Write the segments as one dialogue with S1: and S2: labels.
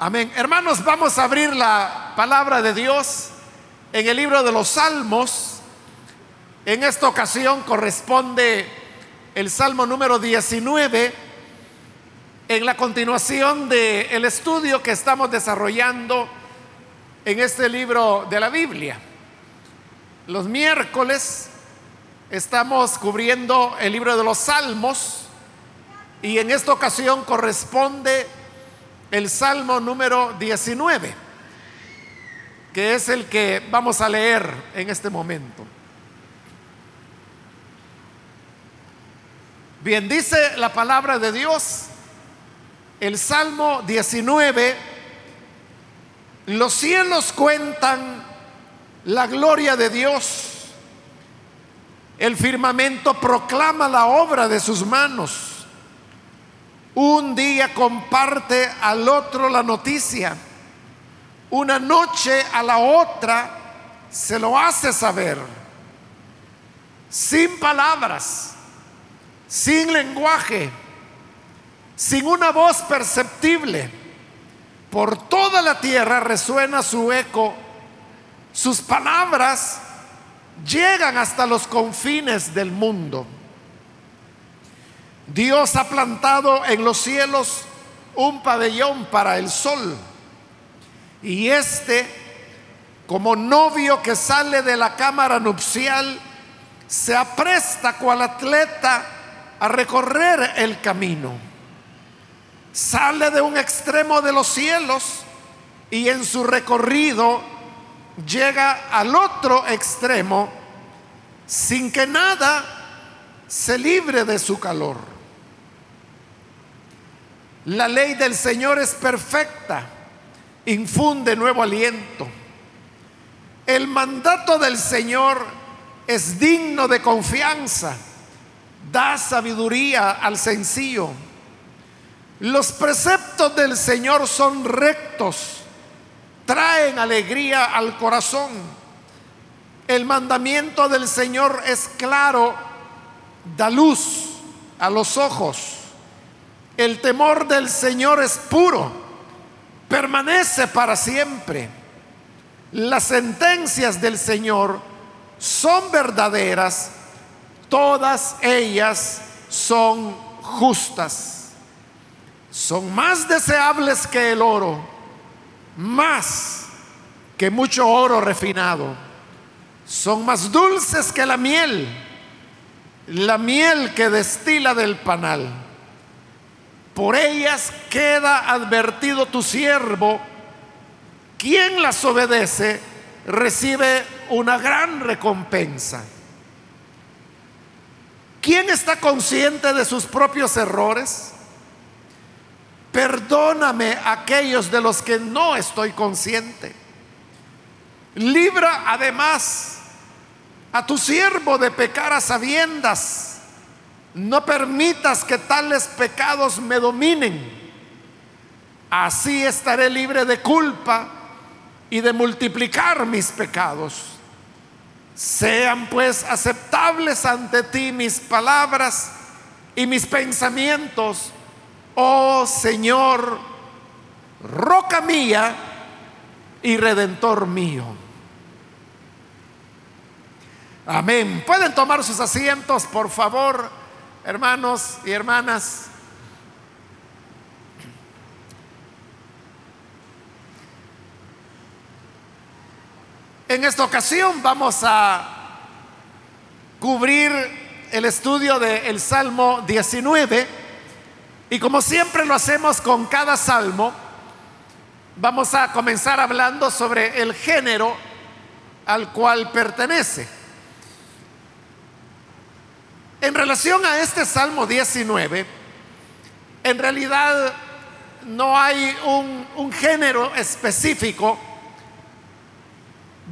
S1: Amén. Hermanos, vamos a abrir la palabra de Dios en el libro de los Salmos. En esta ocasión corresponde el Salmo número 19 en la continuación del estudio que estamos desarrollando en este libro de la Biblia. Los miércoles estamos cubriendo el libro de los Salmos y en esta ocasión corresponde el Salmo número 19, que es el que vamos a leer en este momento. Bien, dice la palabra de Dios, el Salmo 19, los cielos cuentan la gloria de Dios, el firmamento proclama la obra de sus manos. Un día comparte al otro la noticia. Una noche a la otra se lo hace saber. Sin palabras, sin lenguaje, sin una voz perceptible. Por toda la tierra resuena su eco. Sus palabras llegan hasta los confines del mundo. Dios ha plantado en los cielos un pabellón para el sol. Y este, como novio que sale de la cámara nupcial, se apresta cual atleta a recorrer el camino. Sale de un extremo de los cielos y en su recorrido llega al otro extremo sin que nada se libre de su calor. La ley del Señor es perfecta, infunde nuevo aliento. El mandato del Señor es digno de confianza, da sabiduría al sencillo. Los preceptos del Señor son rectos, traen alegría al corazón. El mandamiento del Señor es claro, da luz a los ojos. El temor del Señor es puro, permanece para siempre. Las sentencias del Señor son verdaderas, todas ellas son justas. Son más deseables que el oro, más que mucho oro refinado. Son más dulces que la miel, la miel que destila del panal por ellas queda advertido tu siervo. Quien las obedece recibe una gran recompensa. ¿Quién está consciente de sus propios errores? Perdóname aquellos de los que no estoy consciente. Libra además a tu siervo de pecar a sabiendas no permitas que tales pecados me dominen. Así estaré libre de culpa y de multiplicar mis pecados. Sean pues aceptables ante ti mis palabras y mis pensamientos, oh Señor, roca mía y redentor mío. Amén. Pueden tomar sus asientos, por favor hermanos y hermanas. En esta ocasión vamos a cubrir el estudio del Salmo 19 y como siempre lo hacemos con cada salmo, vamos a comenzar hablando sobre el género al cual pertenece. En relación a este Salmo 19, en realidad no hay un, género específico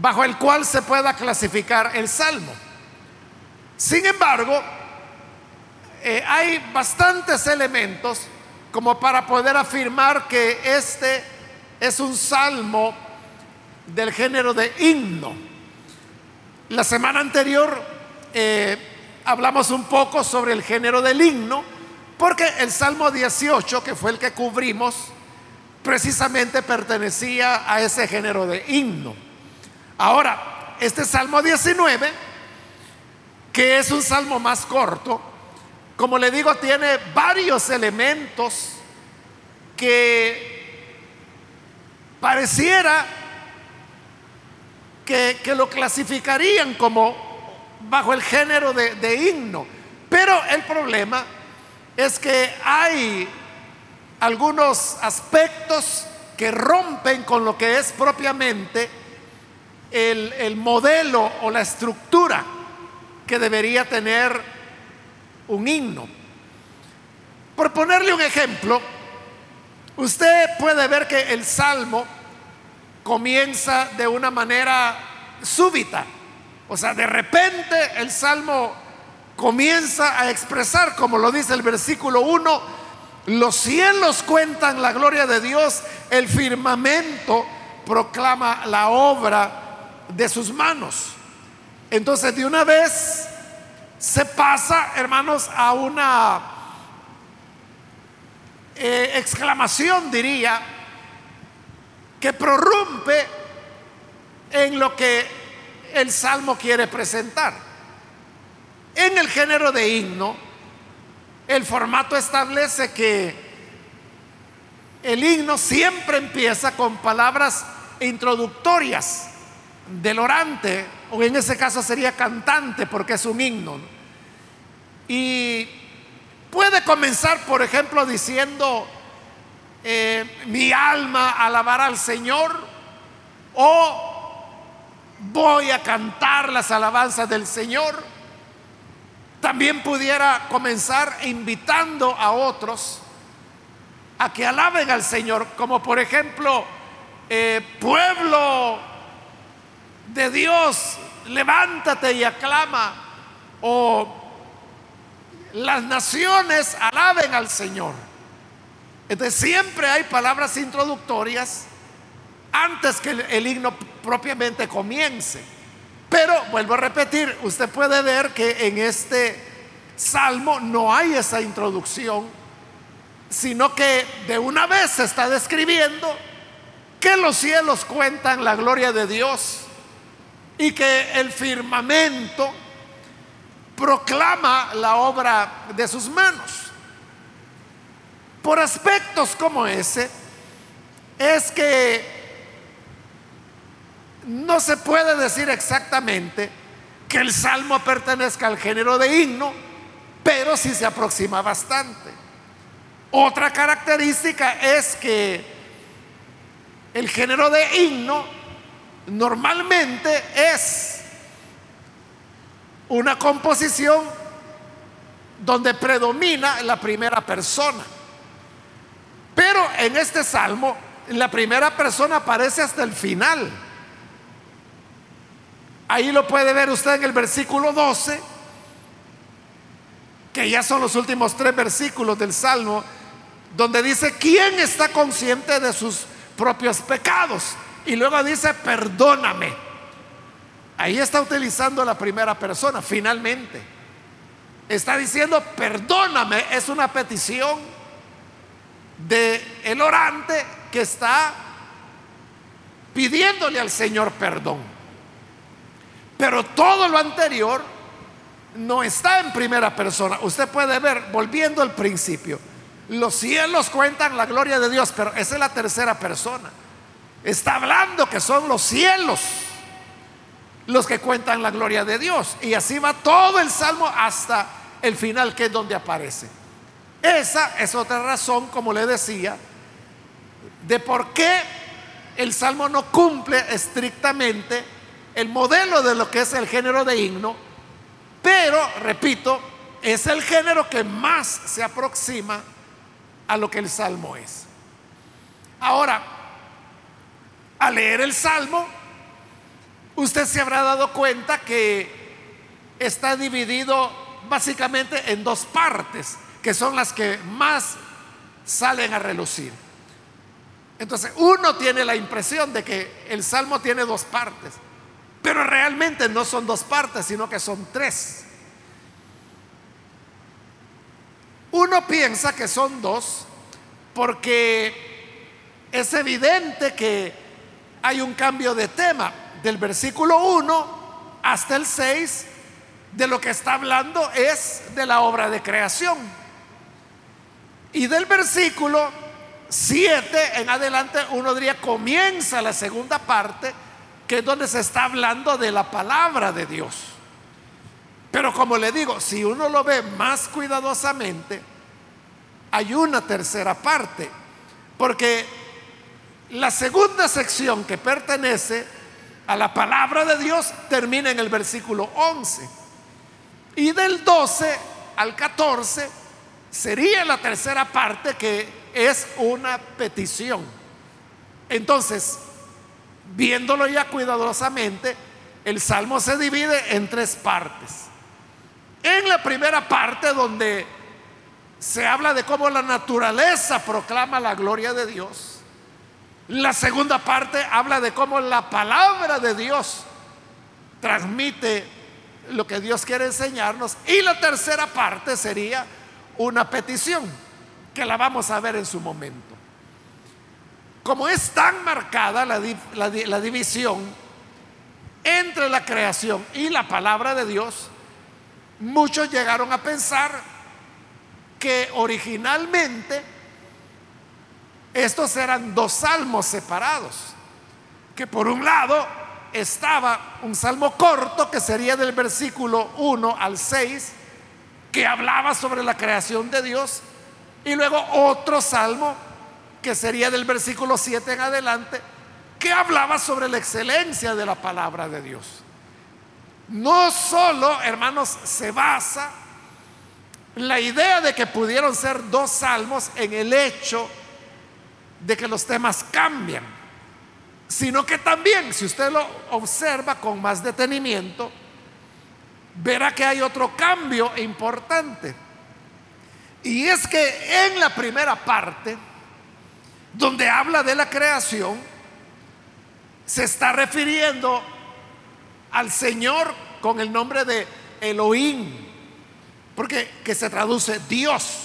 S1: bajo el cual se pueda clasificar el Salmo. Sin embargo, eh, hay bastantes elementos como para poder afirmar que este es un salmo del género de himno. La semana anterior eh, hablamos un poco sobre el género del himno, porque el Salmo 18, que fue el que cubrimos, precisamente pertenecía a ese género de himno. Ahora, este Salmo 19, que es un salmo más corto, como le digo, tiene varios elementos que pareciera que, lo clasificarían como bajo el género de, de himno. Pero el problema es que hay algunos aspectos que rompen con lo que es propiamente el, el, modelo o la estructura que debería tener un himno. Por ponerle un ejemplo, usted puede ver que el salmo comienza de una manera súbita. O sea, de repente el salmo comienza a expresar, como lo dice el versículo 1, los cielos cuentan la gloria de Dios, el firmamento proclama la obra de sus manos. Entonces de una vez se pasa, hermanos, a una eh, exclamación, diría, que prorrumpe en lo que el salmo quiere presentar. En el género de himno, el formato establece que el himno siempre empieza con palabras introductorias del orante, o en ese caso sería cantante porque es un himno. Y puede comenzar, por ejemplo, diciendo, eh, mi alma alabará al Señor o voy a cantar las alabanzas del Señor. También pudiera comenzar invitando a otros a que alaben al Señor, como por ejemplo, eh, pueblo de Dios, levántate y aclama, o las naciones alaben al Señor. Entonces siempre hay palabras introductorias antes que el, himno propiamente comience. Pero vuelvo a repetir, usted puede ver que en este salmo no hay esa introducción, sino que de una vez se está describiendo que los cielos cuentan la gloria de Dios y que el firmamento proclama la obra de sus manos por aspectos como ese, es que no se puede decir exactamente que el salmo pertenezca al género de himno, pero sí se aproxima bastante. Otra característica es que el género de himno normalmente es una composición donde predomina la primera persona. Pero en este salmo, la primera persona aparece hasta el final. Ahí lo puede ver usted en el versículo 12, que ya son los últimos tres versículos del salmo, donde dice, ¿quién está consciente de sus propios pecados? Y luego dice, perdóname. Ahí está utilizando la primera persona, finalmente. Está diciendo, perdóname, es una petición de orante que está pidiéndole al Señor perdón. Pero todo lo anterior no está en primera persona. Usted puede ver, volviendo al principio, los cielos cuentan la gloria de Dios, pero esa es la tercera persona. Está hablando que son los cielos los que cuentan la gloria de Dios. Y así va todo el salmo hasta el final, que es donde aparece. Esa es otra razón, como le decía, de por qué el Salmo no cumple estrictamente el modelo de lo que es el género de himno, pero, repito, es el género que más se aproxima a lo que el Salmo es. Ahora, al leer el Salmo, usted se habrá dado cuenta que está dividido básicamente en dos partes que son las que más salen a relucir. Entonces, uno tiene la impresión de que el salmo tiene dos partes, pero realmente no son dos partes, sino que son tres. Uno piensa que son dos porque es evidente que hay un cambio de tema del versículo 1 hasta el 6. De lo que está hablando es de la obra de creación. Y del versículo 7 en adelante, uno diría, comienza la segunda parte, que es donde se está hablando de la palabra de Dios. Pero como le digo, si uno lo ve más cuidadosamente, hay una tercera parte, porque la segunda sección que pertenece a la palabra de Dios termina en el versículo 11. Y del 12 al 14 sería la tercera parte que es una petición. Entonces, viéndolo ya cuidadosamente, el salmo se divide en tres partes. En la primera parte donde se habla de cómo la naturaleza proclama la gloria de Dios, la segunda parte habla de cómo la palabra de Dios transmite lo que Dios quiere enseñarnos. Y la tercera parte sería una petición, que la vamos a ver en su momento. Como es tan marcada la, división entre la creación y la palabra de Dios, muchos llegaron a pensar que originalmente estos eran dos salmos separados, que por un lado estaba un salmo corto que sería del versículo 1 al 6, que hablaba sobre la creación de Dios, y luego otro salmo que sería del versículo 7 en adelante, que hablaba sobre la excelencia de la palabra de Dios. No solo, hermanos, se basa la idea de que pudieron ser dos salmos en el hecho de que los temas cambian, sino que también, si usted lo observa con más detenimiento, verá que hay otro cambio importante. Y es que en la primera parte, donde habla de la creación, se está refiriendo al Señor con el nombre de Elohim, porque que se traduce Dios.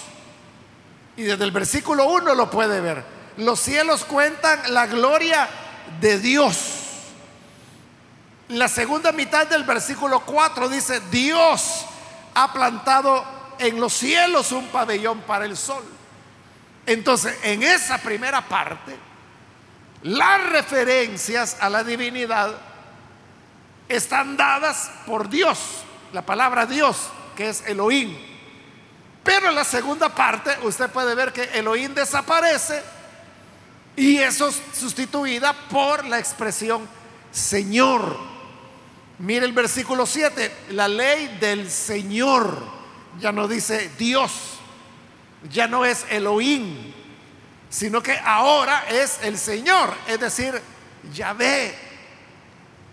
S1: Y desde el versículo 1 lo puede ver. Los cielos cuentan la gloria de Dios. La segunda mitad del versículo 4 dice, Dios ha plantado en los cielos un pabellón para el sol. Entonces, en esa primera parte, las referencias a la divinidad están dadas por Dios, la palabra Dios, que es Elohim. Pero en la segunda parte, usted puede ver que Elohim desaparece y eso es sustituida por la expresión Señor. Mire el versículo 7, la ley del Señor. Ya no dice Dios, ya no es Elohim, sino que ahora es el Señor, es decir, Yahvé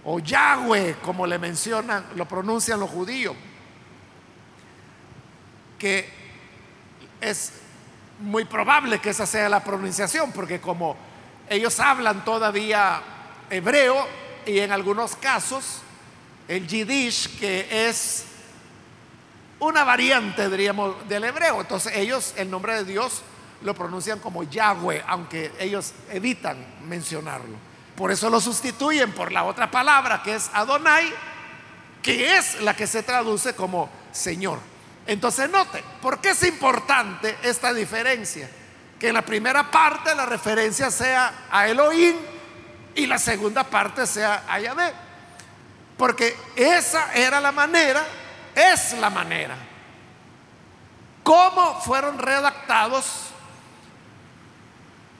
S1: o Yahweh, como le mencionan, lo pronuncian los judíos, que es muy probable que esa sea la pronunciación, porque como ellos hablan todavía hebreo y en algunos casos el yiddish, que es una variante, diríamos, del hebreo. Entonces ellos el nombre de Dios lo pronuncian como Yahweh, aunque ellos evitan mencionarlo. Por eso lo sustituyen por la otra palabra que es Adonai, que es la que se traduce como Señor. Entonces note, ¿por qué es importante esta diferencia? Que en la primera parte la referencia sea a Elohim y la segunda parte sea a Yahvé. Porque esa era la manera, es la manera. ¿Cómo fueron redactados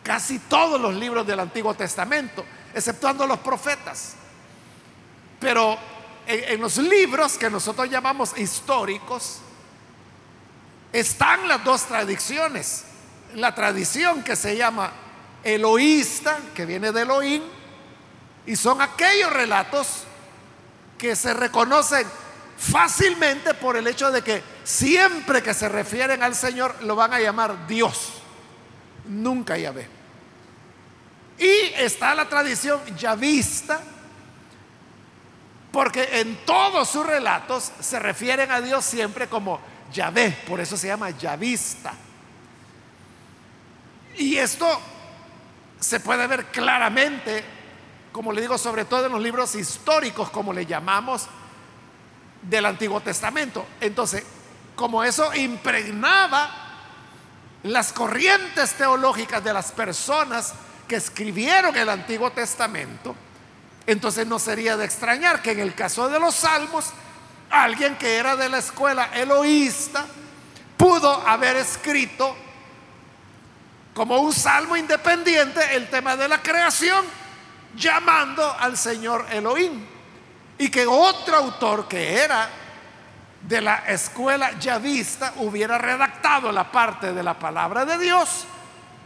S1: casi todos los libros del Antiguo Testamento, exceptuando los profetas? Pero en, los libros que nosotros llamamos históricos, están las dos tradiciones. La tradición que se llama eloísta, que viene de Elohim, y son aquellos relatos que se reconocen fácilmente por el hecho de que siempre que se refieren al Señor lo van a llamar Dios, nunca Yahvé. Y está la tradición yavista, porque en todos sus relatos se refieren a Dios siempre como Yahvé, por eso se llama Yavista. Y esto se puede ver claramente, como le digo, sobre todo en los libros históricos, como le llamamos, del Antiguo Testamento. Entonces, como eso impregnaba las corrientes teológicas de las personas que escribieron el Antiguo Testamento, entonces no sería de extrañar que en el caso de los salmos, alguien que era de la escuela eloísta pudo haber escrito como un salmo independiente el tema de la creación, llamando al Señor Elohim. Y que otro autor que era de la escuela yavista hubiera redactado la parte de la palabra de Dios,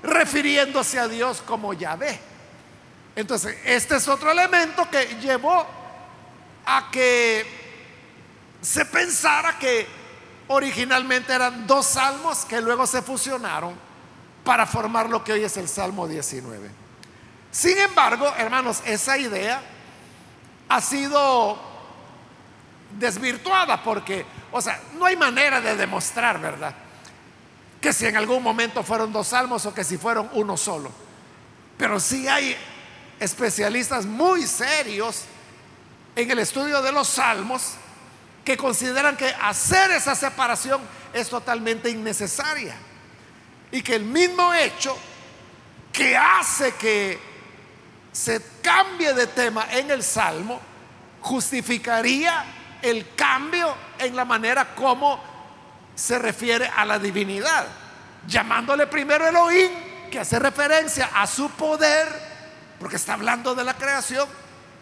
S1: refiriéndose a Dios como Yahvé. Entonces, este es otro elemento que llevó a que se pensara que originalmente eran dos salmos que luego se fusionaron para formar lo que hoy es el Salmo 19. Sin embargo, hermanos, esa idea ha sido desvirtuada porque, o sea, no hay manera de demostrar, ¿verdad? Que si en algún momento fueron dos salmos o que si fueron uno solo. Pero sí hay especialistas muy serios en el estudio de los salmos que consideran que hacer esa separación es totalmente innecesaria y que el mismo hecho que hace que se cambie de tema en el Salmo justificaría el cambio en la manera como se refiere a la divinidad, llamándole primero Elohim, que hace referencia a su poder, porque está hablando de la creación,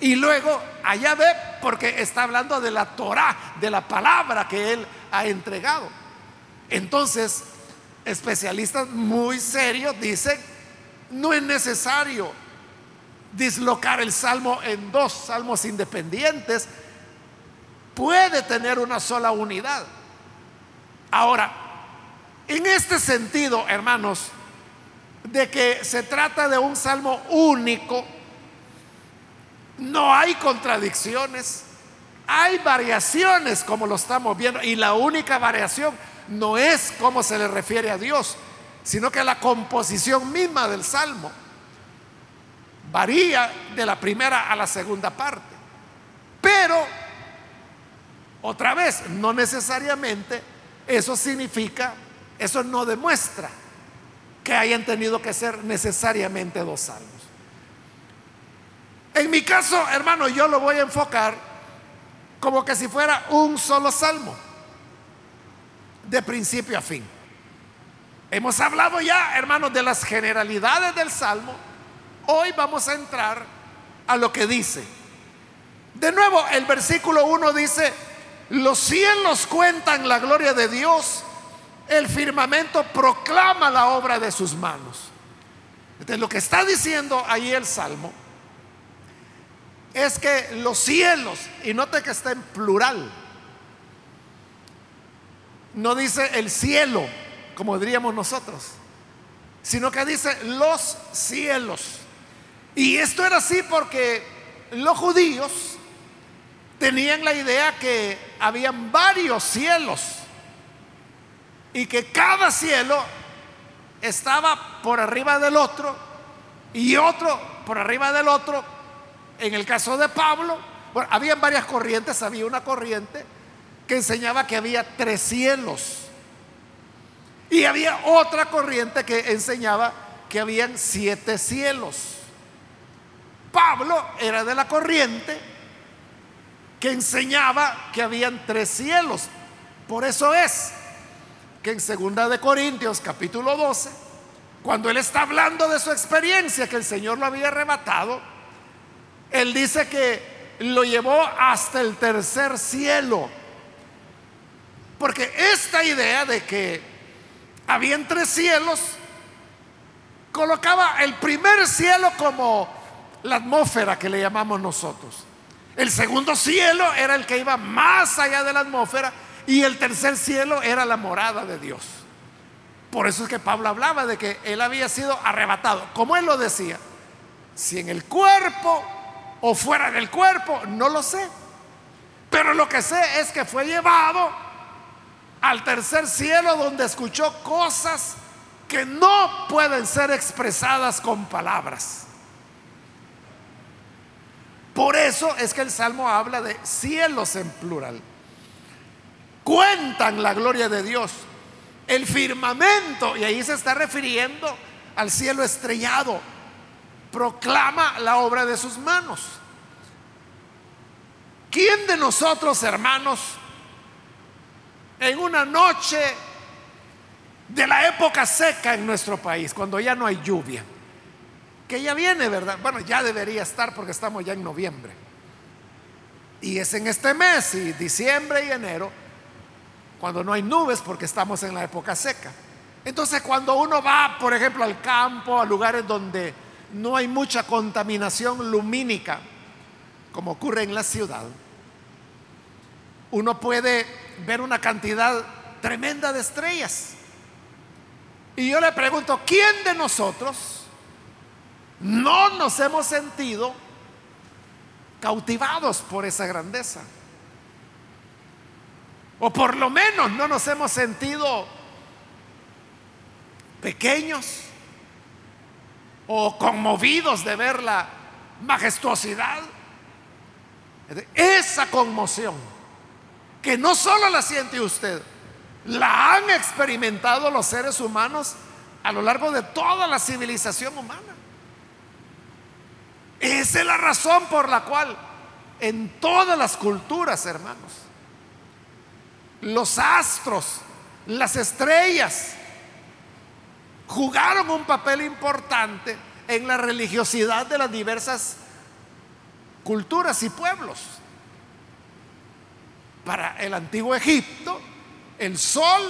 S1: y luego a Yahvé, porque está hablando de la Torah, de la palabra que él ha entregado. Entonces, especialistas muy serios dicen, no es necesario dislocar el salmo en dos salmos independientes, puede tener una sola unidad. Ahora, en este sentido, hermanos, de que se trata de un salmo único, no hay contradicciones, hay variaciones como lo estamos viendo, y la única variación no es cómo se le refiere a Dios, sino que la composición misma del salmo varía de la primera a la segunda parte. Pero, otra vez, no necesariamente eso significa, eso no demuestra que hayan tenido que ser necesariamente dos salmos. En mi caso, hermano, yo lo voy a enfocar como que si fuera un solo salmo de principio a fin. Hemos hablado ya, hermanos, de las generalidades del Salmo. Hoy vamos a entrar a lo que dice. De nuevo, el versículo 1 dice, los cielos cuentan la gloria de Dios, el firmamento proclama la obra de sus manos. Entonces, lo que está diciendo ahí el Salmo es que los cielos, y note que está en plural, no dice el cielo, como diríamos nosotros, sino que dice los cielos. Y esto era así porque los judíos tenían la idea que habían varios cielos y que cada cielo estaba por arriba del otro y otro por arriba del otro. En el caso de Pablo, bueno, varias corrientes, había una corriente que enseñaba que había tres cielos. Y había otra corriente que enseñaba que habían siete cielos. Pablo era de la corriente que enseñaba que habían tres cielos. Por eso es que en segunda de Corintios capítulo 12, cuando él está hablando de su experiencia que el Señor lo había arrebatado, él dice que lo llevó hasta el tercer cielo. Porque esta idea de que había tres cielos colocaba el primer cielo como la atmósfera que le llamamos nosotros. El segundo cielo era el que iba más allá de la atmósfera y el tercer cielo era la morada de Dios. Por eso es que Pablo hablaba de que él había sido arrebatado. Como él lo decía, si en el cuerpo o fuera del cuerpo, no lo sé. Pero lo que sé es que fue llevado al tercer cielo donde escuchó cosas que no pueden ser expresadas con palabras. Por eso es que el Salmo habla de cielos en plural. Cuentan la gloria de Dios. El firmamento, y ahí se está refiriendo al cielo estrellado, proclama la obra de sus manos. ¿Quién de nosotros, hermanos, en una noche de la época seca en nuestro país, cuando ya no hay lluvia, que ya viene, ¿verdad? Bueno, ya debería estar porque estamos ya en noviembre. Y es en este mes, y diciembre y enero, cuando no hay nubes porque estamos en la época seca. Entonces cuando uno va, por ejemplo, al campo, a lugares donde no hay mucha contaminación lumínica, como ocurre en la ciudad, uno puede ver una cantidad tremenda de estrellas. Y yo le pregunto, ¿quién de nosotros no nos hemos sentido cautivados por esa grandeza. O por lo menos no nos hemos sentido pequeños o conmovidos de ver la majestuosidad. Esa conmoción, que no solo la siente usted, la han experimentado los seres humanos a lo largo de toda la civilización humana. Esa es la razón por la cual en todas las culturas, hermanos, los astros, las estrellas, jugaron un papel importante en la religiosidad de las diversas culturas y pueblos. Para el antiguo Egipto, el sol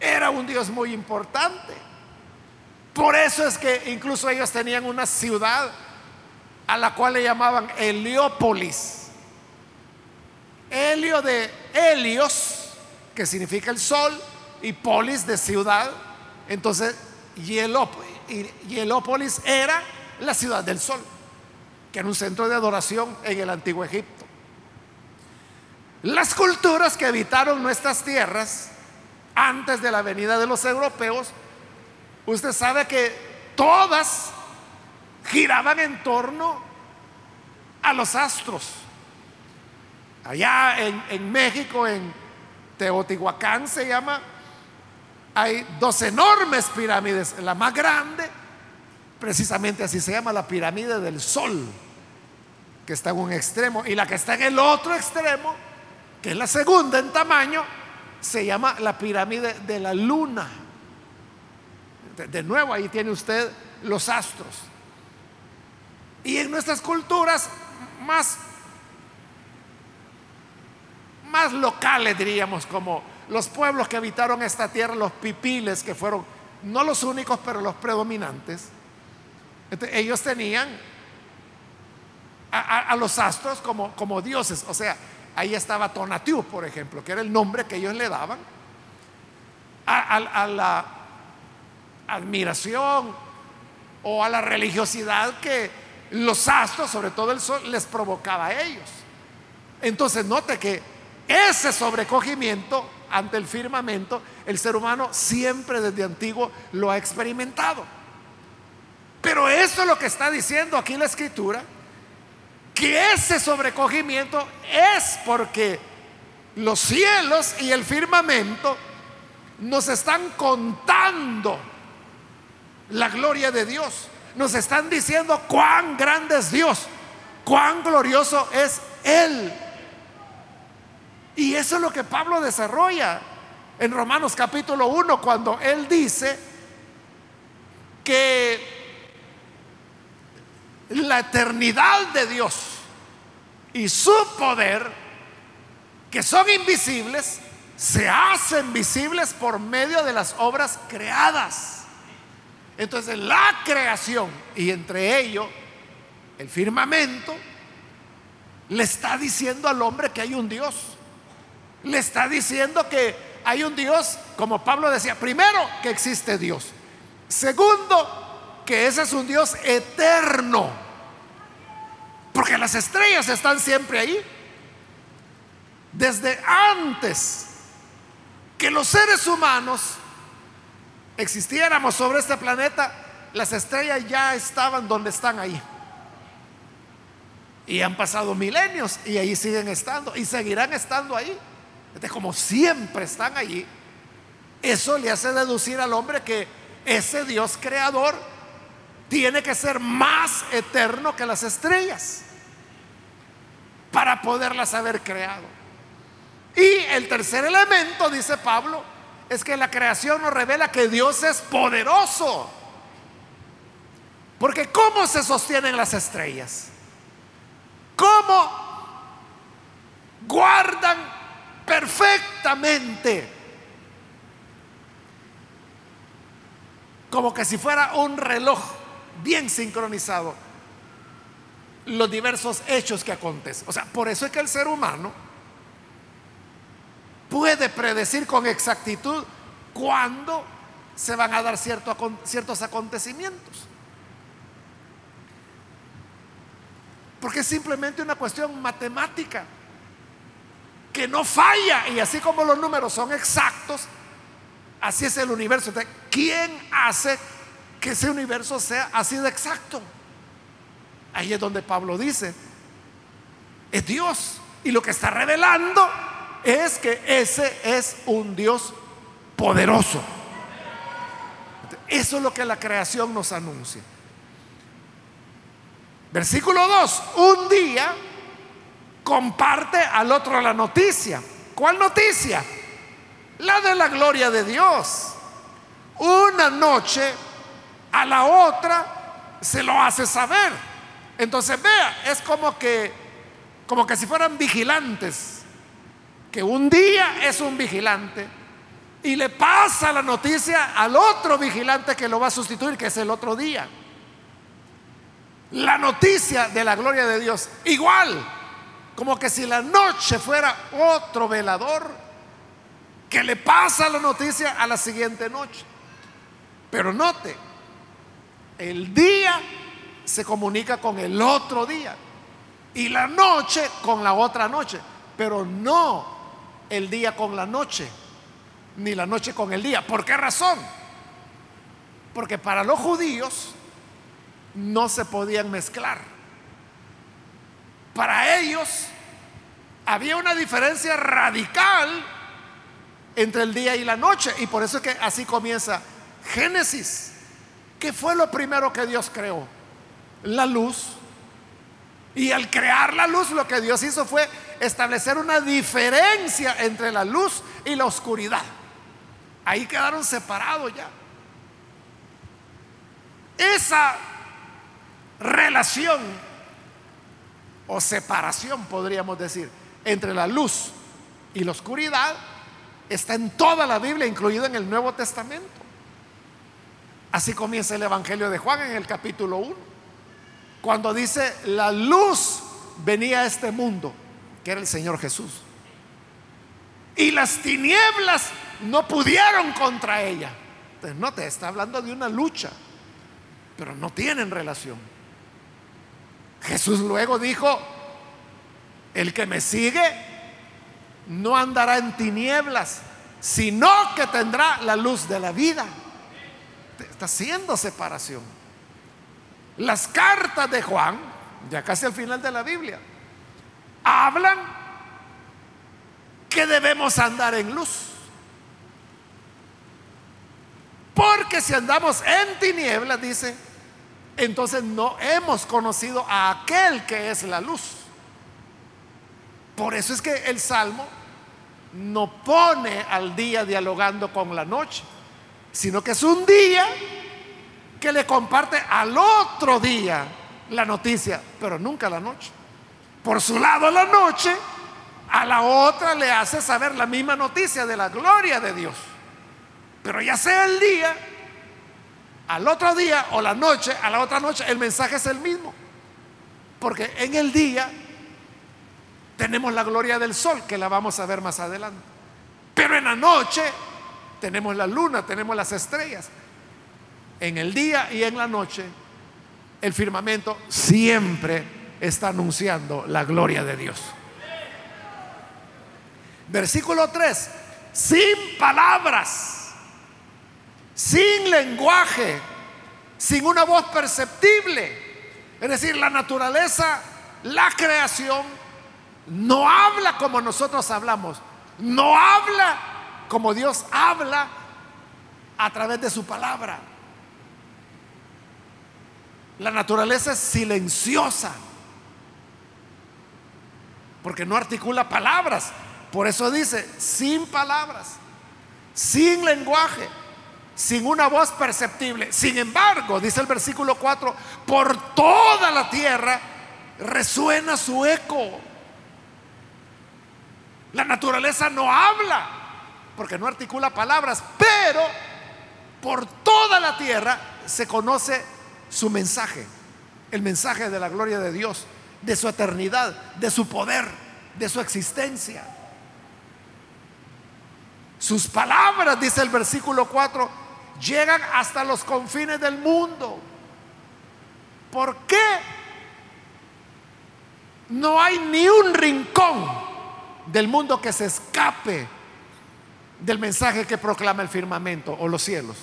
S1: era un dios muy importante. Por eso es que incluso ellos tenían una ciudad a la cual le llamaban Heliópolis. Helio de Helios, que significa el sol, y polis de ciudad. Entonces, Hielópolis era la ciudad del sol, que era un centro de adoración en el antiguo Egipto. Las culturas que habitaron nuestras tierras antes de la venida de los europeos, usted sabe que todas giraban en torno a los astros. Allá en, México, en Teotihuacán se llama, hay dos enormes pirámides. La más grande, precisamente así se llama, la pirámide del Sol, que está en un extremo, y la que está en el otro extremo, que es la segunda en tamaño, se llama la pirámide de la Luna. de nuevo, ahí tiene usted los astros. Y en nuestras culturas más, más locales, diríamos, como los pueblos que habitaron esta tierra, los pipiles, que fueron no los únicos, pero los predominantes, ellos tenían a, los astros como, como dioses. O sea, ahí estaba Tonatiuh, por ejemplo, que era el nombre que ellos le daban a la admiración o a la religiosidad que los astros, sobre todo el sol, les provocaba a ellos. Entonces note que ese sobrecogimiento ante el firmamento, el ser humano siempre desde antiguo lo ha experimentado. Pero eso es lo que está diciendo aquí la escritura, que ese sobrecogimiento es porque los cielos y el firmamento nos están contando la gloria de Dios nos están diciendo cuán grande es Dios, cuán glorioso es Él. Y eso es lo que Pablo desarrolla en Romanos capítulo 1, cuando Él dice que la eternidad de Dios y su poder, que son invisibles, se hacen visibles por medio de las obras creadas. Entonces la creación y entre ellos el firmamento le está diciendo al hombre que hay un Dios. Le está diciendo que hay un Dios, como Pablo decía, primero que existe Dios. Segundo, que ese es un Dios eterno. Porque las estrellas están siempre ahí. Desde antes que los seres humanos existiéramos sobre este planeta, las estrellas ya estaban donde están ahí. Y han pasado milenios y ahí siguen estando y seguirán estando ahí. como siempre están allí, eso le hace deducir al hombre que ese Dios creador tiene que ser más eterno que las estrellas para poderlas haber creado. Y el tercer elemento, dice Pablo, es que la creación nos revela que Dios es poderoso. Porque ¿cómo se sostienen las estrellas? ¿Cómo guardan perfectamente? Como que si fuera un reloj bien sincronizado los diversos hechos que acontecen. O sea, por eso es que el ser humano puede predecir con exactitud cuándo se van a dar ciertos acontecimientos. Porque es simplemente una cuestión matemática que no falla. Y así como los números son exactos, así es el universo. ¿Quién hace que ese universo sea así de exacto? Ahí es donde Pablo dice, es Dios. Y lo que está revelando es que ese es un Dios poderoso. Eso es lo que la creación nos anuncia. Versículo 2, un día comparte al otro la noticia. ¿Cuál noticia? La de la gloria de Dios. Una noche a la otra se lo hace saber. Entonces vea, es como que como que si fueran vigilantes, que un día es un vigilante y le pasa la noticia al otro vigilante que lo va a sustituir, que es el otro día la noticia de la gloria de Dios. Igual, como que si la noche fuera otro velador que le pasa la noticia a la siguiente noche. Pero note, el día se comunica con el otro día y la noche con la otra noche, pero no el día con la noche, ni la noche con el día. ¿Por qué razón? Porque para los judíos no se podían mezclar. Para ellos había una diferencia radical entre el día y la noche. Y por eso es que así comienza Génesis. ¿Qué fue lo primero que Dios creó? La luz. Y al crear la luz lo que Dios hizo fue establecer una diferencia entre la luz y la oscuridad. Ahí quedaron separados ya. Esa relación o separación, podríamos decir, entre la luz y la oscuridad está en toda la Biblia, incluido en el Nuevo Testamento. Así comienza el Evangelio de Juan en el capítulo 1, cuando dice, la luz venía a este mundo, que era el Señor Jesús. Y las tinieblas no pudieron contra ella. Entonces, no te está hablando de una lucha, pero no tienen relación. Jesús luego dijo, el que me sigue no andará en tinieblas, sino que tendrá la luz de la vida. Está haciendo separación. Las cartas de Juan, ya casi al final de la Biblia, hablan que debemos andar en luz. Porque si andamos en tinieblas, dice, entonces no hemos conocido a aquel que es la luz. Por eso es que el Salmo no pone al día dialogando con la noche, sino que es un día que le comparte al otro día la noticia, pero nunca la noche. Por su lado la noche, a la otra le hace saber la misma noticia de la gloria de Dios. Pero ya sea el día al otro día o la noche, a la otra noche, el mensaje es el mismo. Porque en el día tenemos la gloria del sol, que la vamos a ver más adelante. Pero en la noche tenemos la luna, tenemos las estrellas. En el día y en la noche, el firmamento siempre está anunciando la gloria de Dios. Versículo 3, sin palabras sin lenguaje, sin una voz perceptible. Es decir, la naturaleza, la creación, no habla como nosotros hablamos, no habla como Dios habla a través de su palabra. La naturaleza es silenciosa porque no articula palabras. Por eso dice, sin palabras, sin lenguaje, sin una voz perceptible. Sin embargo, dice el versículo 4, por toda la tierra resuena su eco. La naturaleza no habla, porque no articula palabras, pero por toda la tierra se conoce su mensaje, el mensaje de la gloria de Dios, de su eternidad, de su poder, de su existencia. Sus palabras, dice el versículo 4, llegan hasta los confines del mundo. ¿Por qué no hay ni un rincón del mundo que se escape del mensaje que proclama el firmamento o los cielos?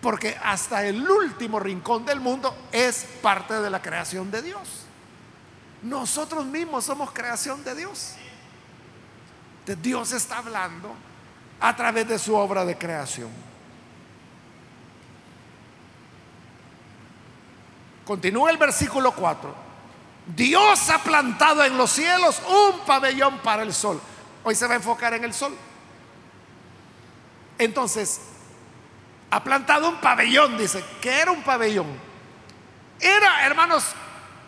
S1: Porque hasta el último rincón del mundo es parte de la creación de Dios. Nosotros mismos somos creación de Dios. Dios está hablando a través de su obra de creación. Continúa el versículo 4. Dios ha plantado en los cielos un pabellón para el sol. Hoy se va a enfocar en el sol. Entonces, ha plantado un pabellón, dice. ¿Qué era un pabellón? Era, hermanos,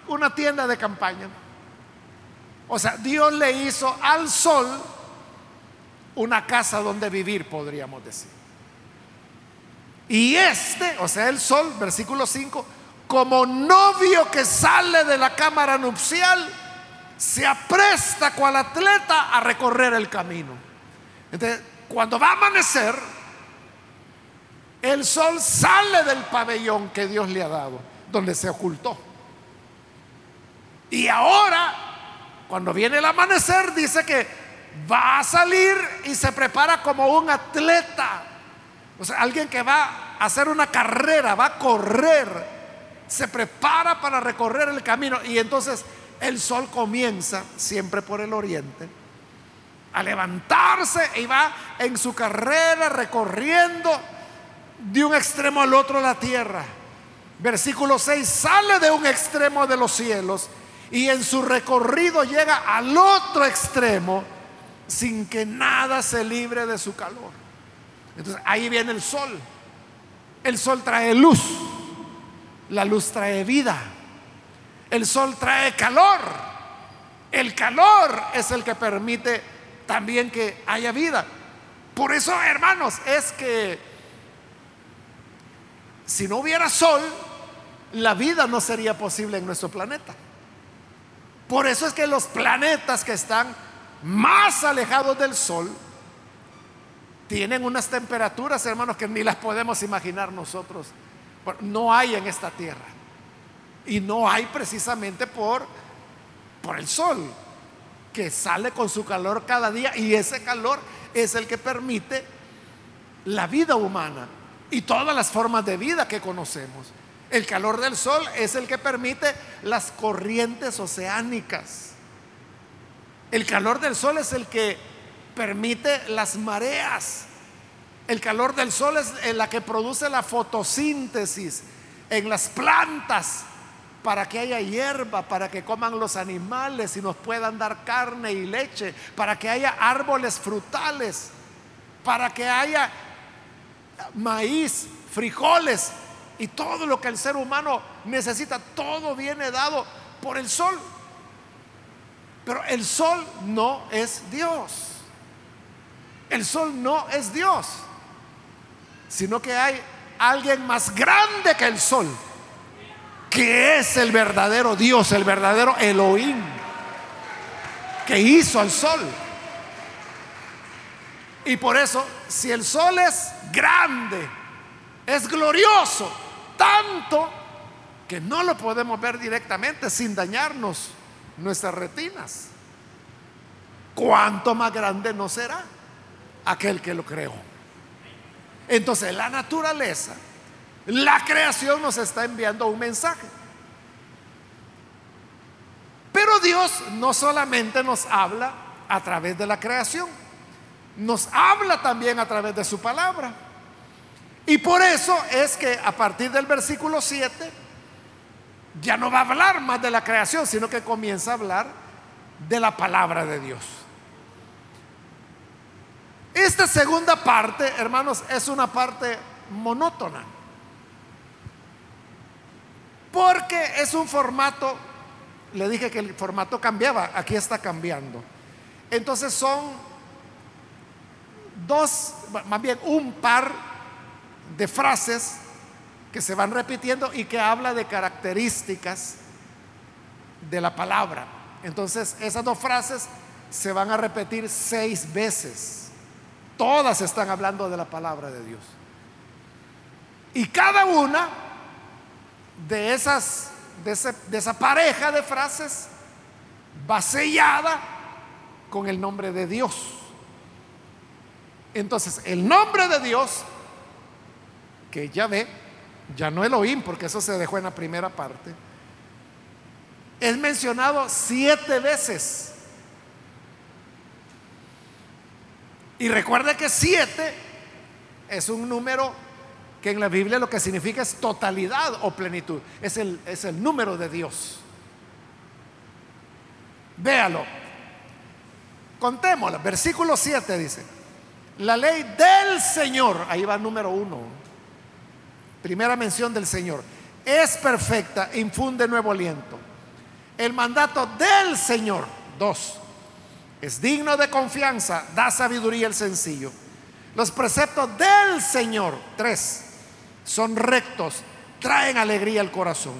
S1: una tienda de campaña. O sea, Dios le hizo al sol una casa donde vivir, podríamos decir. Y este, o sea, el sol, versículo 5, como novio que sale de la cámara nupcial, se apresta cual atleta a recorrer el camino. Entonces, cuando va a amanecer, el sol sale del pabellón que Dios le ha dado, donde se ocultó. Y ahora, cuando viene el amanecer, dice que va a salir y se prepara como un atleta. O sea, alguien que va a hacer una carrera, va a correr, se prepara para recorrer el camino. Y entonces el sol comienza, siempre por el oriente, a levantarse y va en su carrera recorriendo de un extremo al otro la tierra. Versículo 6, sale de un extremo de los cielos y en su recorrido llega al otro extremo sin que nada se libre de su calor. Entonces ahí viene el sol. El sol trae luz. La luz trae vida. El sol trae calor. El calor es el que permite también que haya vida. Por eso, hermanos, es que si no hubiera sol, la vida no sería posible en nuestro planeta. Por eso es que los planetas que están más alejados del Sol tienen unas temperaturas, hermanos, que ni las podemos imaginar nosotros. No hay en esta tierra. Y no hay precisamente por, por el Sol, que sale con su calor cada día y ese calor es el que permite la vida humana y todas las formas de vida que conocemos. El calor del sol es el que permite las corrientes oceánicas. El calor del sol es el que permite las mareas. El calor del sol es la que produce la fotosíntesis en las plantas para que haya hierba, para que coman los animales y nos puedan dar carne y leche, para que haya árboles frutales, para que haya maíz, frijoles y todo lo que el ser humano necesita, todo viene dado por el sol. Pero el sol no es Dios. El sol no es Dios, sino que hay alguien más grande que el sol, que es el verdadero Dios, el verdadero Elohim, que hizo al sol. Y por eso, si el sol es grande, es glorioso, tanto que no lo podemos ver directamente sin dañarnos nuestras retinas, ¿cuánto más grande no será aquel que lo creó? Entonces la naturaleza, la creación nos está enviando un mensaje. Pero Dios no solamente nos habla a través de la creación, nos habla también a través de su palabra. Y por eso es que a partir del versículo 7 ya no va a hablar más de la creación, sino que comienza a hablar de la palabra de Dios. Esta segunda parte, hermanos, es una parte monótona. Porque es un formato, le dije que el formato cambiaba, aquí está cambiando. Entonces son dos, más bien un par de frases que se van repitiendo y que habla de características de la palabra. Entonces esas dos frases se van a repetir seis veces. Todas están hablando de la palabra de Dios. Y cada una de esas, de, de esa pareja de frases va sellada con el nombre de Dios. Entonces, el nombre de Dios, que ya ve, ya no Elohim, porque eso se dejó en la primera parte, es mencionado siete veces. Y recuerde que siete es un número que en la Biblia lo que significa es totalidad o plenitud. Es el, es el número de Dios. Véalo. Contémosla. Versículo 7 dice, la ley del Señor, ahí va número uno, primera mención del Señor, es perfecta, infunde nuevo aliento. El mandato del Señor, dos, es digno de confianza, da sabiduría al sencillo. Los preceptos del Señor, tres, son rectos, traen alegría al corazón.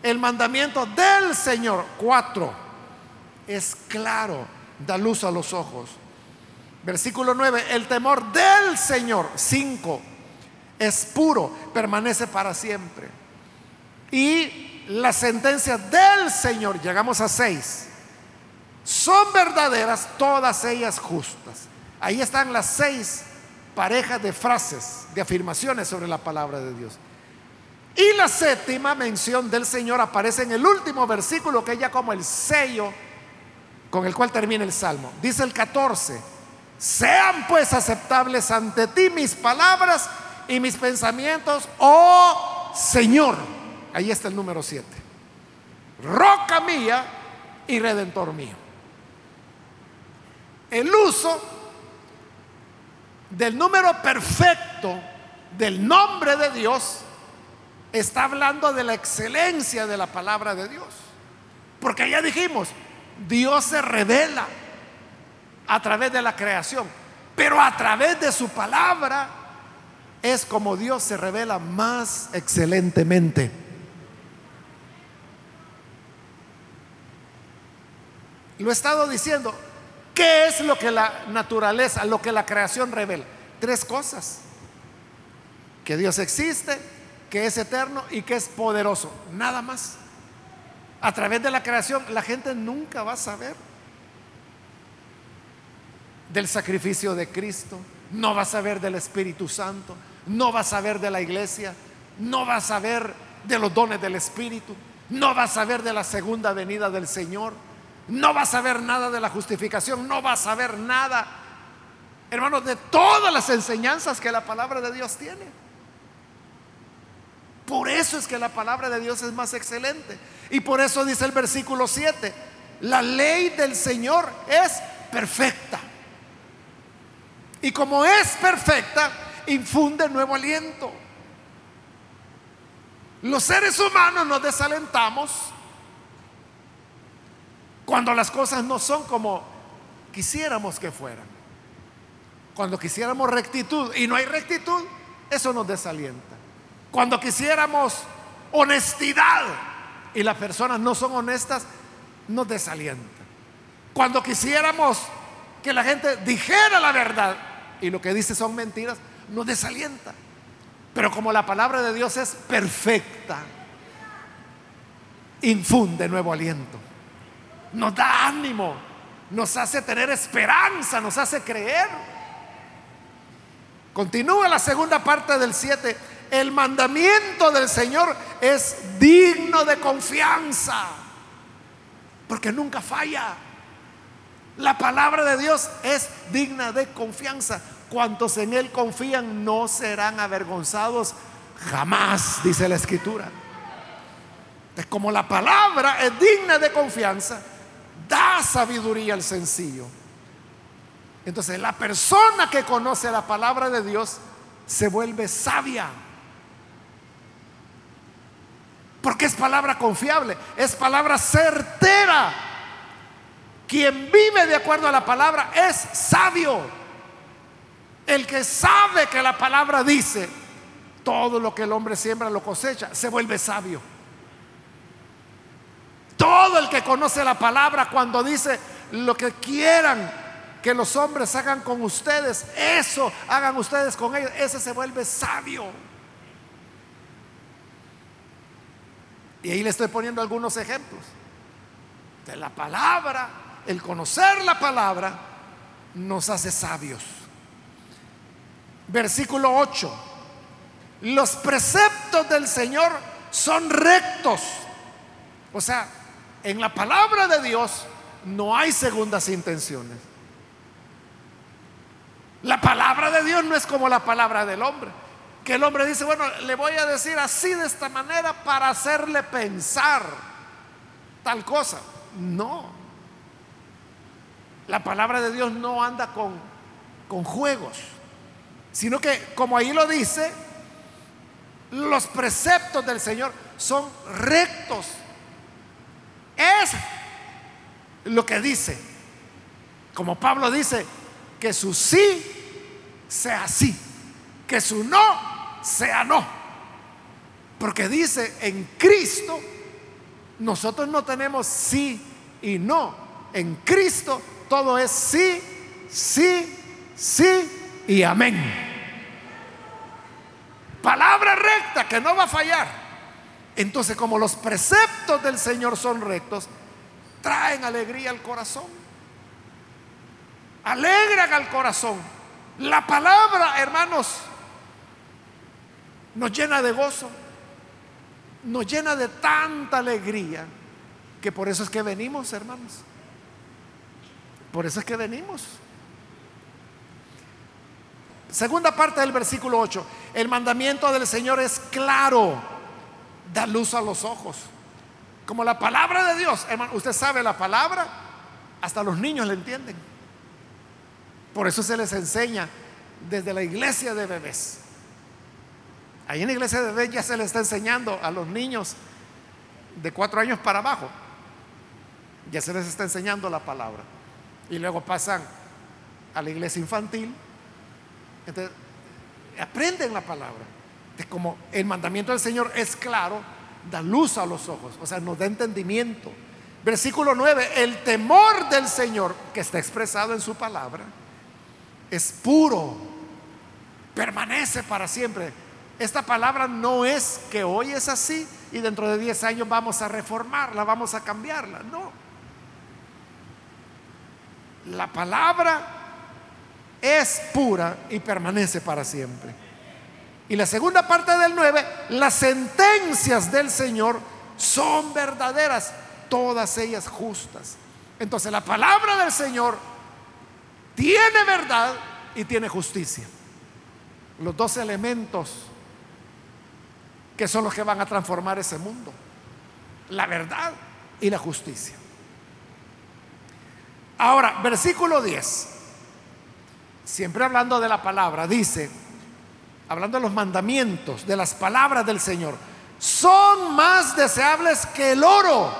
S1: El mandamiento del Señor, cuatro, es claro, da luz a los ojos. Versículo 9, el temor del Señor, cinco, es puro, permanece para siempre. Y la sentencia del Señor, llegamos a seis, son verdaderas, todas ellas justas. Ahí están las seis parejas de frases, de afirmaciones sobre la palabra de Dios. Y la séptima mención del Señor aparece en el último versículo, que es ya como el sello con el cual termina el Salmo. Dice el 14, sean pues aceptables ante ti mis palabras y mis pensamientos, oh Señor. Ahí está el número 7. Roca mía y redentor mío. El uso del número perfecto del nombre de Dios está hablando de la excelencia de la palabra de Dios. Porque ya dijimos, Dios se revela a través de la creación, pero a través de su palabra es como Dios se revela más excelentemente. Lo he estado diciendo, ¿qué es lo que la naturaleza, lo que la creación revela? Tres cosas. Que Dios existe, que es eterno y que es poderoso. Nada más. A través de la creación la gente nunca va a saber del sacrificio de Cristo, no va a saber del Espíritu Santo, no va a saber de la iglesia, no va a saber de los dones del Espíritu, no va a saber de la segunda venida del Señor, no va a saber nada de la justificación, no va a saber nada, hermanos, de todas las enseñanzas que la palabra de Dios tiene. Por eso es que la palabra de Dios es más excelente. Y por eso dice el versículo 7, la ley del Señor es perfecta. Y como es perfecta, infunde nuevo aliento. Los seres humanos nos desalentamos cuando las cosas no son como quisiéramos que fueran. Cuando quisiéramos rectitud y no hay rectitud, eso nos desalienta. Cuando quisiéramos honestidad y las personas no son honestas, nos desalienta. Cuando quisiéramos que la gente dijera la verdad y lo que dice son mentiras, nos desalienta. Pero como la palabra de Dios es perfecta, infunde nuevo aliento, nos da ánimo, nos hace tener esperanza, nos hace creer. Continúa la segunda parte del 7. El mandamiento del Señor es digno de confianza, porque nunca falla. La palabra de Dios es digna de confianza. Cuantos en Él confían no serán avergonzados jamás, dice la Escritura. Es como la palabra es digna de confianza, da sabiduría al sencillo. Entonces la persona que conoce la palabra de Dios se vuelve sabia. Porque es palabra confiable, es palabra certera. Quien vive de acuerdo a la palabra es sabio. El que sabe que la palabra dice, todo lo que el hombre siembra lo cosecha, se vuelve sabio. Todo el que conoce la palabra cuando dice lo que quieran que los hombres hagan con ustedes, eso hagan ustedes con ellos, ese se vuelve sabio. Y ahí le estoy poniendo algunos ejemplos. De la palabra, el conocer la palabra nos hace sabios. Versículo 8. Los preceptos del Señor son rectos. O sea, en la palabra de Dios no hay segundas intenciones. La palabra de Dios no es como la palabra del hombre. Que el hombre dice, bueno, le voy a decir así de esta manera para hacerle pensar tal cosa. No. La palabra de Dios no anda con, con juegos sino que, como ahí lo dice, los preceptos del Señor son rectos. Es lo que dice. Como Pablo dice, que su sí sea sí, que su no sea no. Porque dice, en Cristo nosotros no tenemos sí y no. En Cristo todo es sí, sí, sí y amén. Palabra recta que no va a fallar. Entonces, como los preceptos del Señor son rectos, traen alegría al corazón. Alegran al corazón. La palabra, hermanos, nos llena de gozo, nos llena de tanta alegría, que por eso es que venimos, hermanos. Por eso es que venimos. Segunda parte del versículo 8. El mandamiento del Señor es claro, da luz a los ojos. Como la palabra de Dios, hermano, usted sabe la palabra, hasta los niños la entienden. Por eso se les enseña desde la iglesia de bebés. Ahí en la iglesia de bebés ya se les está enseñando a los niños de cuatro años para abajo. Ya se les está enseñando la palabra. Y luego pasan a la iglesia infantil entonces, aprenden la palabra. Es como el mandamiento del Señor es claro, da luz a los ojos, o sea, nos da entendimiento. Versículo 9, el temor del Señor que está expresado en su palabra es puro, permanece para siempre. Esta palabra no es que hoy es así y dentro de 10 años vamos a reformarla, vamos a cambiarla. No. La palabra es pura y permanece para siempre. Y la segunda parte del 9, las sentencias del Señor son verdaderas, todas ellas justas. Entonces la palabra del Señor tiene verdad y tiene justicia. Los dos elementos que son los que van a transformar ese mundo. La verdad y la justicia. Ahora, versículo 10 siempre hablando de la palabra, dice, hablando de los mandamientos, de las palabras del Señor, son más deseables que el oro,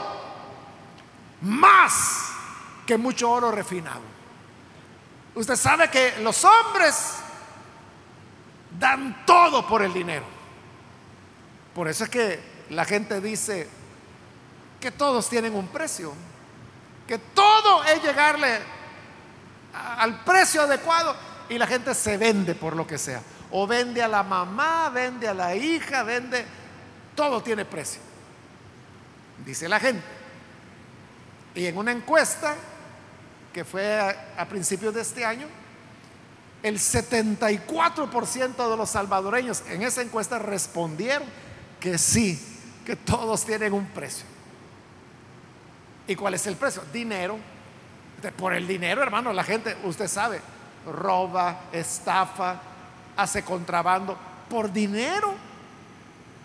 S1: más que mucho oro refinado. Usted sabe que los hombres dan todo por el dinero. Por eso es que la gente dice que todos tienen un precio, que todo es llegarle al precio adecuado y la gente se vende por lo que sea. O vende a la mamá, vende a la hija, vende, todo tiene precio. Dice la gente. Y en una encuesta que fue a, principios de este año, el 74% de los salvadoreños en esa encuesta respondieron que sí, que todos tienen un precio. ¿Y cuál es el precio? Dinero. Por el dinero, hermano, la gente, usted sabe, roba, estafa, hace contrabando. Por dinero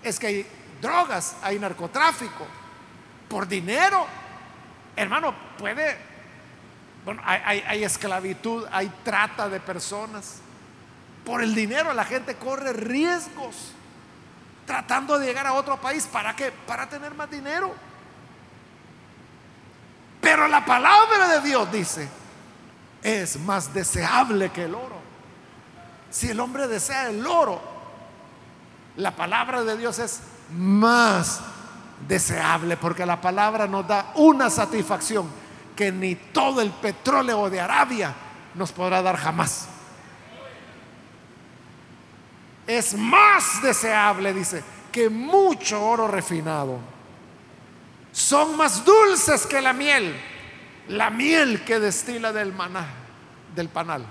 S1: es que hay drogas, hay narcotráfico. Por dinero, hermano, puede, bueno, hay, esclavitud, hay trata de personas. Por el dinero la gente corre riesgos tratando de llegar a otro país. ¿Para qué? Para tener más dinero. Pero la palabra de Dios dice, es más deseable que el oro. Si el hombre desea el oro, la palabra de Dios es más deseable porque la palabra nos da una satisfacción que ni todo el petróleo de Arabia nos podrá dar jamás. Es más deseable, dice, que mucho oro refinado. Son más dulces que la miel, la miel que destila del maná, del panal.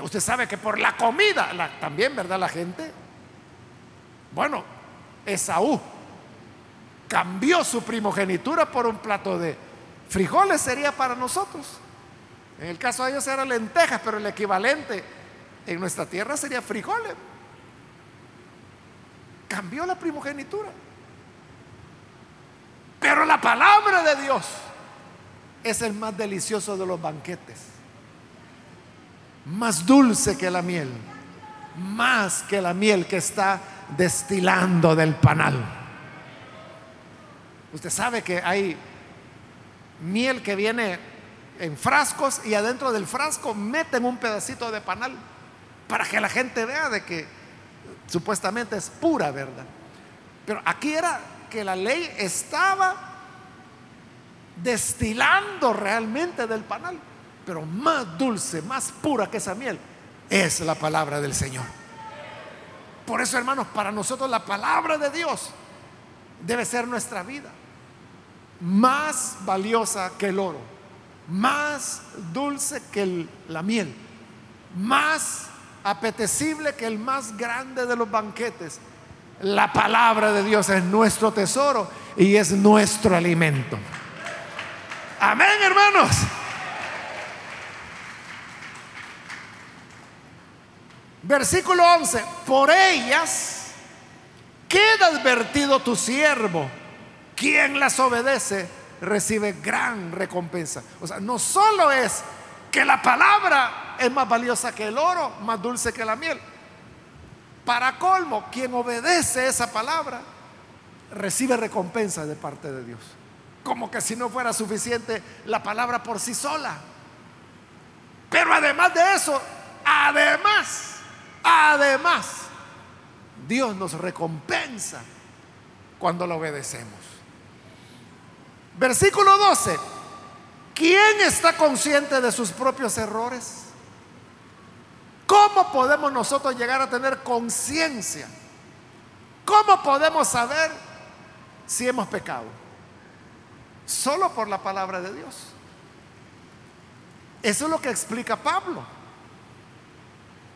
S1: Usted sabe que por la comida, también, ¿verdad? La gente, bueno, Esaú cambió su primogenitura por un plato de frijoles, sería para nosotros. En el caso de ellos era lentejas, pero el equivalente en nuestra tierra sería frijoles. Cambió la primogenitura. Pero la palabra de Dios es el más delicioso de los banquetes. Más dulce que la miel. Más que la miel que está destilando del panal. Usted sabe que hay miel que viene en frascos y adentro del frasco meten un pedacito de panal para que la gente vea de que supuestamente es pura verdad. Pero aquí era que la ley estaba destilando realmente del panal, pero más dulce, más pura que esa miel es la palabra del Señor. Por eso, hermanos, para nosotros la palabra de Dios debe ser nuestra vida. Más valiosa que el oro, más dulce que la miel, más apetecible que el más grande de los banquetes. La palabra de Dios es nuestro tesoro y es nuestro alimento. Amén, hermanos. Versículo 11, por ellas queda advertido tu siervo, quien las obedece recibe gran recompensa. O sea, no solo es que la palabra es más valiosa que el oro, más dulce que la miel. Para colmo, quien obedece esa palabra recibe recompensa de parte de Dios. Como que si no fuera suficiente la palabra por sí sola. Pero además de eso, además, Además, Dios nos recompensa cuando lo obedecemos. Versículo 12. ¿Quién está consciente de sus propios errores? ¿Cómo podemos nosotros llegar a tener conciencia? ¿Cómo podemos saber si hemos pecado? Solo por la palabra de Dios. Eso es lo que explica Pablo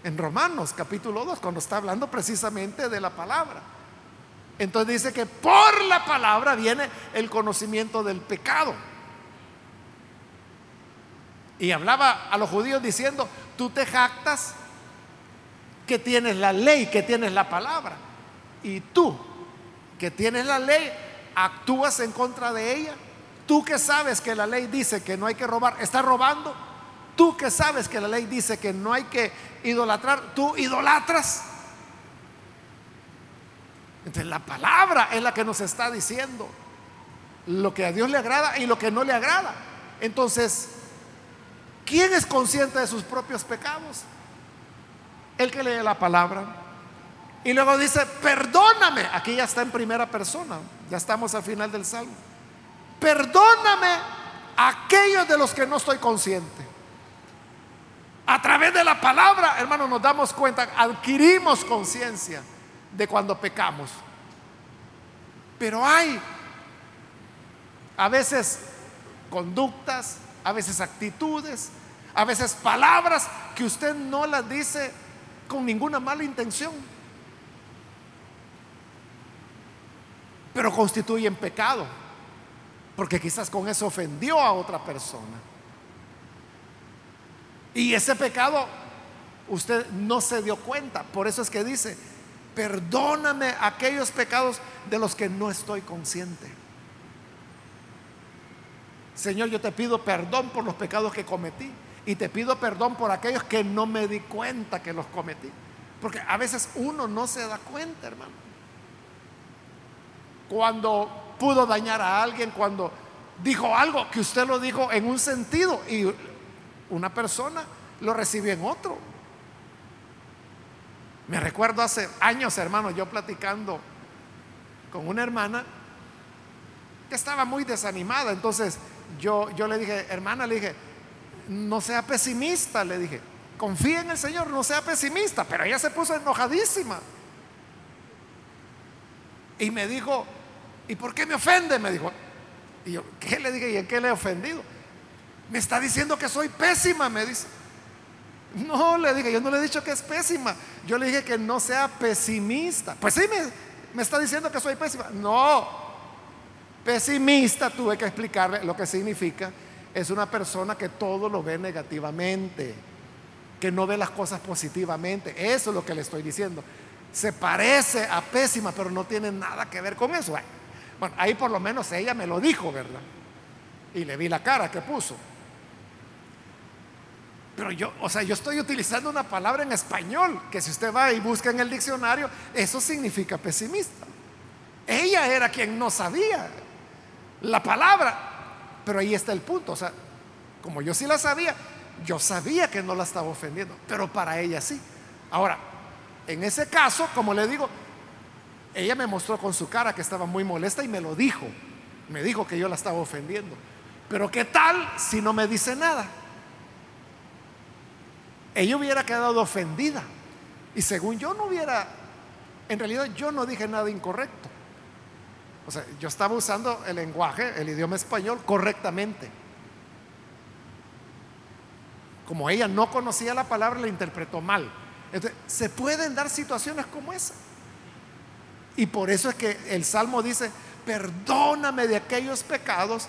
S1: en Romanos capítulo 2, cuando está hablando precisamente de la palabra. Entonces dice que por la palabra viene el conocimiento del pecado. Y hablaba a los judíos diciendo, tú te jactas que tienes la ley, que tienes la palabra. Y tú, que tienes la ley, actúas en contra de ella. Tú que sabes que la ley dice que no hay que robar, ¿estás robando? Tú que sabes que la ley dice que no hay que idolatrar, tú idolatras. Entonces la palabra es la que nos está diciendo lo que a Dios le agrada y lo que no le agrada. Entonces, ¿quién es consciente de sus propios pecados? El que lee la palabra. Y luego dice, perdóname. Aquí ya está en primera persona. Ya estamos al final del salmo. Perdóname aquellos de los que no estoy consciente. A través de la palabra, hermano, nos damos cuenta, adquirimos conciencia de cuando pecamos. Pero hay a veces conductas, a veces actitudes, A veces palabras que usted no las dice con ninguna mala intención. Pero constituyen pecado. Porque quizás con eso ofendió a otra persona. Y ese pecado usted no se dio cuenta. Por eso es que dice, perdóname aquellos pecados de los que no estoy consciente. Señor, yo te pido perdón por los pecados que cometí y te pido perdón por aquellos que no me di cuenta que los cometí. Porque a veces uno no se da cuenta, hermano. Cuando pudo dañar a alguien, cuando dijo algo que usted lo dijo en un sentido y una persona lo recibió en otro. Me recuerdo hace años, hermano, yo platicando con una hermana que estaba muy desanimada. Entonces yo, yo le dije, hermana, le dije, no sea pesimista, le dije, confía en el Señor, no sea pesimista. Pero ella se puso enojadísima. Y me dijo, ¿y por qué me ofende? Me dijo. Y yo, ¿qué le dije? ¿Y en qué le he ofendido? Me está diciendo que soy pésima, me dice. No, le dije, yo no le he dicho que es pésima. Yo le dije que no sea pesimista. Pues sí, me, me está diciendo que soy pésima. No, pesimista tuve que explicarle lo que significa. Es una persona que todo lo ve negativamente, que no ve las cosas positivamente. Eso es lo que le estoy diciendo. Se parece a pésima, pero no tiene nada que ver con eso. Bueno, ahí por lo menos ella me lo dijo, ¿verdad? Y le vi la cara que puso. Pero yo, o sea, yo estoy utilizando una palabra en español que si usted va y busca en el diccionario, eso significa pesimista. Ella era quien no sabía la palabra, pero ahí está el punto. O sea, como yo sí la sabía, yo sabía que no la estaba ofendiendo, pero para ella sí. Ahora, en ese caso, como le digo, ella me mostró con su cara que estaba muy molesta y me lo dijo. Me dijo que yo la estaba ofendiendo. Pero ¿qué tal si no me dice nada? ella hubiera quedado ofendida. Y según yo no hubiera, en realidad yo no dije nada incorrecto. O sea, yo estaba usando el lenguaje, el idioma español correctamente. Como ella no conocía la palabra, la interpretó mal. Entonces, se pueden dar situaciones como esa. Y por eso es que el Salmo dice, perdóname de aquellos pecados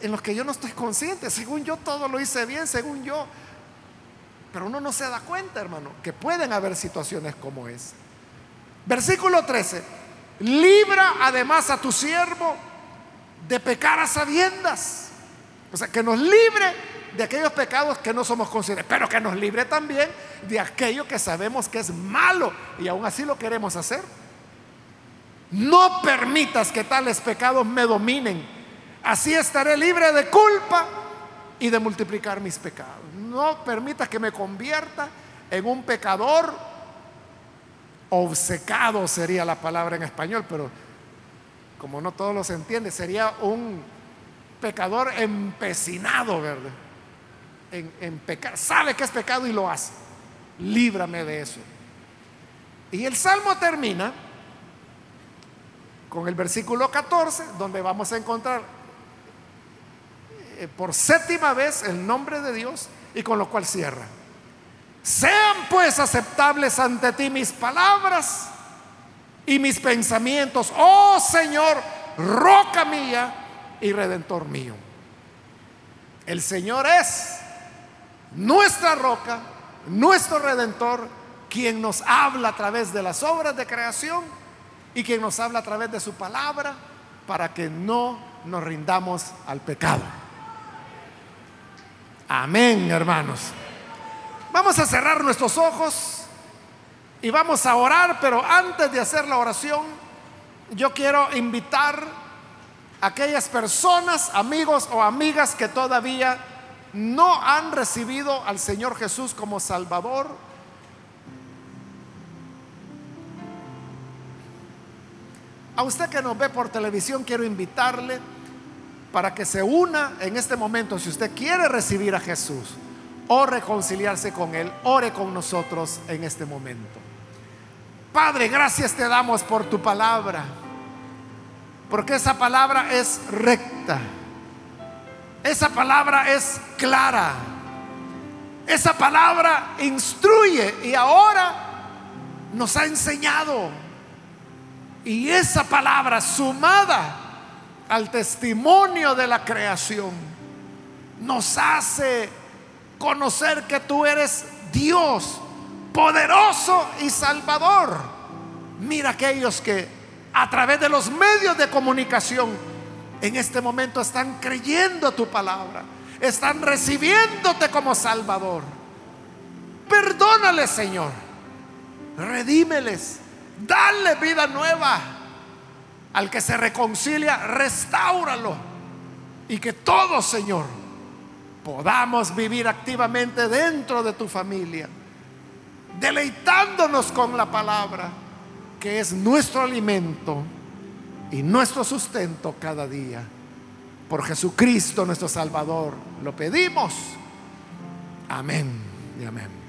S1: en los que yo no estoy consciente. Según yo todo lo hice bien, según yo pero uno no se da cuenta, hermano, que pueden haber situaciones como esa. Versículo 13. Libra además a tu siervo de pecar a sabiendas. O sea, que nos libre de aquellos pecados que no somos conscientes, pero que nos libre también de aquello que sabemos que es malo y aún así lo queremos hacer. No permitas que tales pecados me dominen. Así estaré libre de culpa y de multiplicar mis pecados. No permita que me convierta en un pecador obcecado sería la palabra en español, pero como no todos los entiende, sería un pecador empecinado, ¿verdad? En, en pecar. Sabe que es pecado y lo hace. Líbrame de eso. Y el salmo termina con el versículo 14, donde vamos a encontrar eh, por séptima vez el nombre de Dios y con lo cual cierra. Sean pues aceptables ante ti mis palabras y mis pensamientos, oh Señor, roca mía y redentor mío. El Señor es nuestra roca, nuestro redentor, quien nos habla a través de las obras de creación y quien nos habla a través de su palabra para que no nos rindamos al pecado. Amén, hermanos. Vamos a cerrar nuestros ojos y vamos a orar, pero antes de hacer la oración, yo quiero invitar a aquellas personas, amigos o amigas que todavía no han recibido al Señor Jesús como Salvador. A usted que nos ve por televisión, quiero invitarle para que se una en este momento, si usted quiere recibir a Jesús o reconciliarse con Él, ore con nosotros en este momento. Padre, gracias te damos por tu palabra, porque esa palabra es recta, esa palabra es clara, Esa palabra instruye y ahora nos ha enseñado. Y esa palabra sumada al testimonio de la creación nos hace conocer que tú eres Dios poderoso y salvador. Mira aquellos que a través de los medios de comunicación en este momento están creyendo tu palabra, están recibiéndote como salvador. Perdónales, Señor. Redímeles. Dale vida nueva. Al que se reconcilia, restáuralo. Y que todos, Señor, podamos vivir activamente dentro de tu familia, deleitándonos con la palabra, que es nuestro alimento y nuestro sustento cada día. Por Jesucristo nuestro Salvador lo pedimos. Amén y amén.